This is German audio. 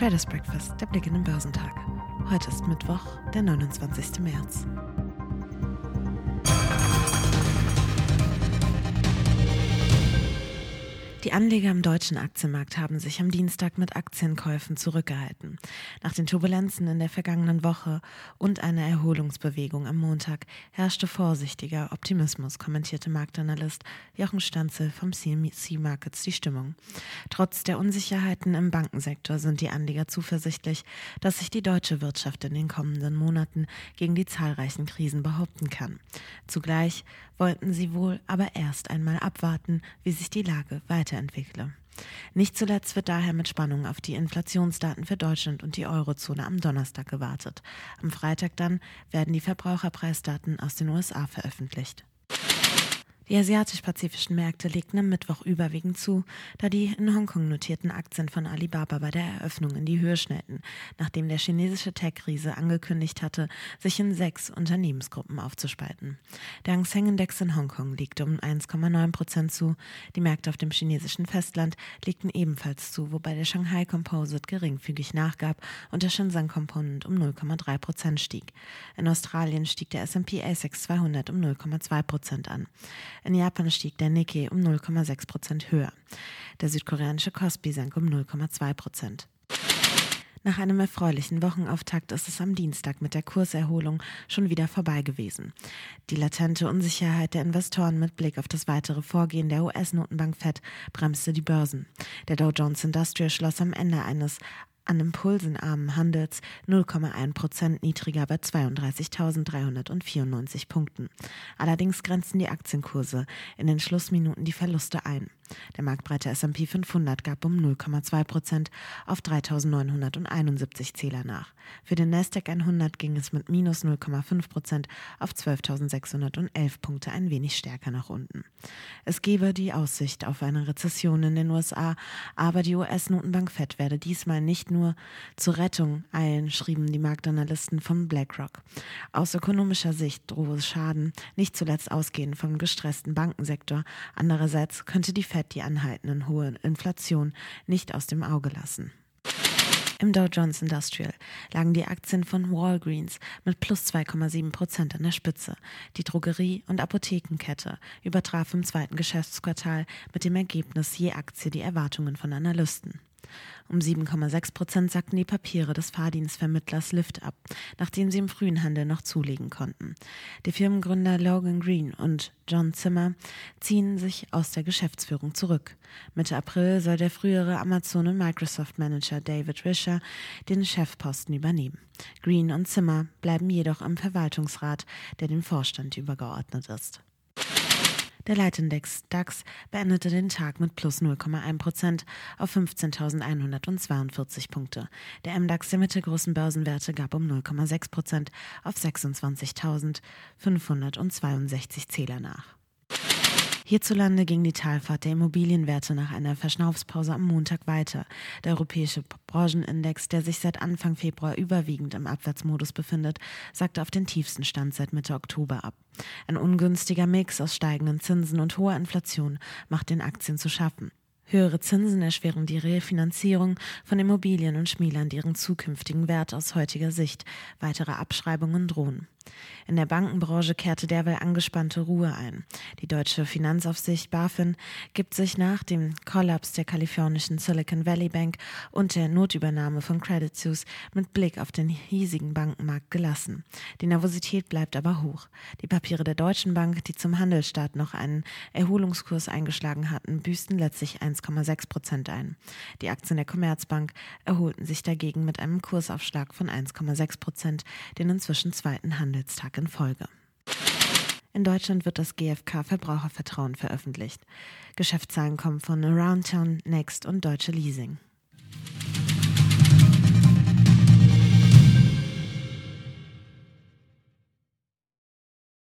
Traders Breakfast, der Blick in den Börsentag. Heute ist Mittwoch, der 29. März. Die Anleger im deutschen Aktienmarkt haben sich am Dienstag mit Aktienkäufen zurückgehalten. Nach den Turbulenzen in der vergangenen Woche und einer Erholungsbewegung am Montag herrschte vorsichtiger Optimismus, kommentierte Marktanalyst Jochen Stanzel vom CMC Markets die Stimmung. Trotz der Unsicherheiten im Bankensektor sind die Anleger zuversichtlich, dass sich die deutsche Wirtschaft in den kommenden Monaten gegen die zahlreichen Krisen behaupten kann. Zugleich wollten sie wohl aber erst einmal abwarten, wie sich die Lage weiter weiterentwickle. Nicht zuletzt wird daher mit Spannung auf die Inflationsdaten für Deutschland und die Eurozone am Donnerstag gewartet. Am Freitag dann werden die Verbraucherpreisdaten aus den USA veröffentlicht. Die asiatisch-pazifischen Märkte legten am Mittwoch überwiegend zu, da die in Hongkong notierten Aktien von Alibaba bei der Eröffnung in die Höhe schnellten, nachdem der chinesische Tech-Riese angekündigt hatte, sich in sechs Unternehmensgruppen aufzuspalten. Der Hang Seng Index in Hongkong legte um 1,9 Prozent zu, die Märkte auf dem chinesischen Festland legten ebenfalls zu, wobei der Shanghai Composite geringfügig nachgab und der Shenzhen Component um 0,3 Prozent stieg. In Australien stieg der S&P ASX 200 um 0,2 Prozent an. In Japan stieg der Nikkei um 0,6 Prozent höher. Der südkoreanische Kospi sank um 0,2 Prozent. Nach einem erfreulichen Wochenauftakt ist es am Dienstag mit der Kurserholung schon wieder vorbei gewesen. Die latente Unsicherheit der Investoren mit Blick auf das weitere Vorgehen der US-Notenbank Fed bremste die Börsen. Der Dow Jones Industrial schloss am Ende eines an impulsenarmen Handels 0,1 Prozent niedriger bei 32.394 Punkten. Allerdings grenzen die Aktienkurse in den Schlussminuten die Verluste ein. Der marktbreite S&P 500 gab um 0,2 Prozent auf 3.971 Zähler nach. Für den Nasdaq 100 ging es mit minus 0,5 Prozent auf 12.611 Punkte ein wenig stärker nach unten. Es gebe die Aussicht auf eine Rezession in den USA, aber die US-Notenbank Fed werde diesmal nicht nur zur Rettung eilen, schrieben die Marktanalysten von BlackRock. Aus ökonomischer Sicht drohe Schaden, nicht zuletzt ausgehend vom gestressten Bankensektor. Andererseits könnte die Fed Fed die anhaltenden hohe Inflation nicht aus dem Auge lassen. Im Dow Jones Industrial lagen die Aktien von Walgreens mit plus 2,7 Prozent an der Spitze. Die Drogerie- und Apothekenkette übertraf im zweiten Geschäftsquartal mit dem Ergebnis je Aktie die Erwartungen von Analysten. Um 7,6 Prozent sackten die Papiere des Fahrdienstvermittlers Lyft ab, nachdem sie im frühen Handel noch zulegen konnten. Die Firmengründer Logan Green und John Zimmer ziehen sich aus der Geschäftsführung zurück. Mitte April soll der frühere Amazon- und Microsoft-Manager David Risher den Chefposten übernehmen. Green und Zimmer bleiben jedoch im Verwaltungsrat, der dem Vorstand übergeordnet ist. Der Leitindex DAX beendete den Tag mit plus 0,1 Prozent auf 15.142 Punkte. Der MDAX der mittelgroßen Börsenwerte gab um 0,6 Prozent auf 26.562 Zähler nach. Hierzulande ging die Talfahrt der Immobilienwerte nach einer Verschnaufspause am Montag weiter. Der europäische Branchenindex, der sich seit Anfang Februar überwiegend im Abwärtsmodus befindet, sagte auf den tiefsten Stand seit Mitte Oktober ab. Ein ungünstiger Mix aus steigenden Zinsen und hoher Inflation macht den Aktien zu schaffen. Höhere Zinsen erschweren die Refinanzierung von Immobilien und schmälern deren zukünftigen Wert aus heutiger Sicht. Weitere Abschreibungen drohen. In der Bankenbranche kehrte derweil angespannte Ruhe ein. Die deutsche Finanzaufsicht BaFin gibt sich nach dem Kollaps der kalifornischen Silicon Valley Bank und der Notübernahme von Credit Suisse mit Blick auf den hiesigen Bankenmarkt gelassen. Die Nervosität bleibt aber hoch. Die Papiere der Deutschen Bank, die zum Handelsstart noch einen Erholungskurs eingeschlagen hatten, büßten letztlich 1,6 Prozent ein. Die Aktien der Commerzbank erholten sich dagegen mit einem Kursaufschlag von 1,6 Prozent, den inzwischen zweiten Handel Handelstag in Folge. In Deutschland wird das GfK Verbrauchervertrauen veröffentlicht. Geschäftszahlen kommen von Aroundtown, Next und Deutsche Leasing.